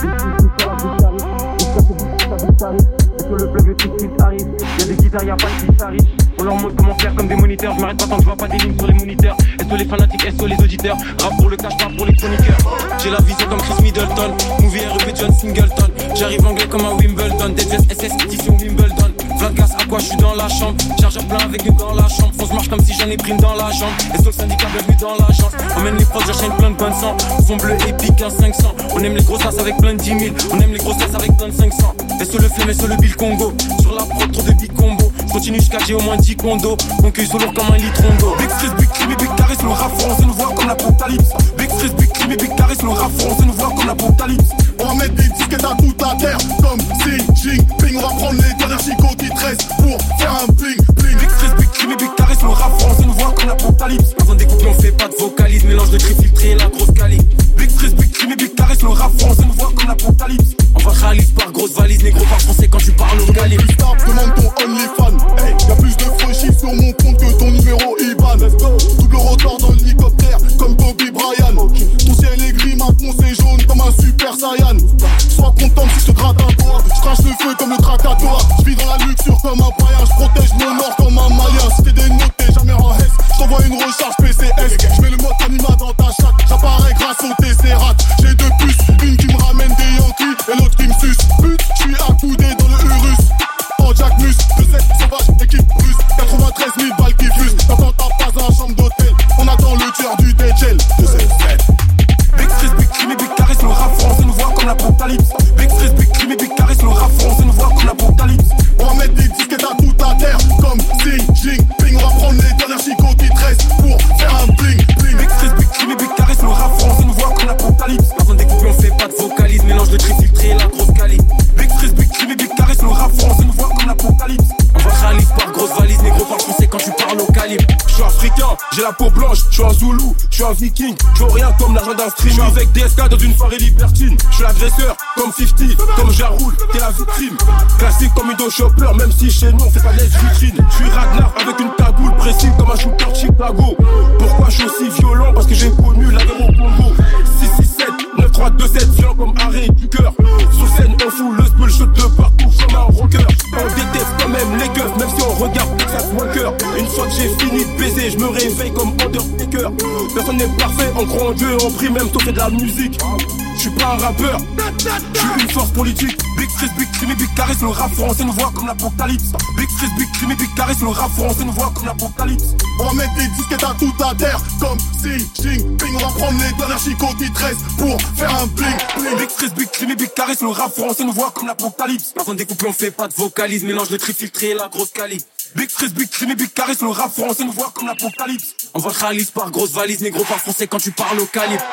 Sur le plug, le qui arrive. Y'a des guitares, y'a pas de fils riche. On leur montre comment faire comme des moniteurs. Je m'arrête pas tant que je vois pas des lignes sur les moniteurs. Est-ce que les fanatiques, est-ce que les auditeurs Rap pour le cash, pas pour les chroniqueurs. J'ai la vision comme Chris Middleton. Movie REP John Singleton. J'arrive anglais comme un Wimbledon. Des SS édition Wimbledon. Vlad à quoi je suis dans la chambre? Chargeur plein avec une dans la chambre. Fonce marche comme si j'en ai pris dans la jambe. Et sur le syndicat, bienvenue dans l'agence. Emmène les prods, j'enchaîne plein de bonnes sang. Fond bleu épique, un 500. On aime les grosses avec plein de 10 000. On aime les grosses avec plein de 500. Et sur le flemme et sur le bill Congo. Sur la prod, trop de big combo. Continue jusqu'à j'ai au moins 10 condos. Mon cueil lourd comme un litron d'eau. Big Freeze, Big Big Caris, le rap français nous voit comme l'apocalypse. Big de vocalise. Mélange de cris filtrés et la grosse cali. Big Freeze, Big Crime et Big le rap français nous voit comme l'apocalypse. On va réaliser par grosse valise, négro par français quand tu parles au calibre. demande ton OnlyFan. Hey, y'a plus de franchise sur mon compte que ton numéro IBAN. Double rotor dans l'hélicoptère, comme Bobby Bryan. Ton ciel est gris, maintenant c'est jaune comme un super saiyan. Sois content si je te gratte un doigt. Je crache le feu comme le Krakatoa. Je vis dans la luxure comme un païen. Je protège mon or comme un malien. Si t'es dénoté, t'envoie une recharge PCS. Je mets le africain, j'ai la peau blanche, je suis un zoulou, je suis un viking, je rien comme l'argent d'un stream. Je avec DSK dans une soirée libertine, je suis l'agresseur comme 50, comme Jaroul, t'es la victime. Classique comme Indo Chopper, même si chez nous on fait pas de vitrine. Je suis Ragnar avec une cagoule précise comme un shooter Chicago. Pourquoi je suis aussi violent? Parce que j'ai connu la guerre au Congo. 667, 9327, violent comme arrêt du cœur. N'est parfait, en croit en Dieu, on prie même si on fait de la musique. Je suis pas un rappeur, je suis une force politique. Big Freeze, Big Crime Big Caris, le rap français nous voit comme l'apocalypse. Big Freeze, Big Crime Big Caris, le rap français nous voit comme l'apocalypse. On va mettre des disquettes à toute la terre, comme Xi Jinping. On va prendre les dernières chicots qui pour faire un bling bling. Big Freeze, Big Crime Big Caris, le rap français nous voit comme l'apocalypse. Besoin des couples, on fait pas de vocalise. Mélange de cris filtrés et la grosse cali. Big Freeze, Big Crime Big Caris, le rap français nous voit comme l'apocalypse. On va réaliser par grosse valise, négro par français quand tu parles au calibre.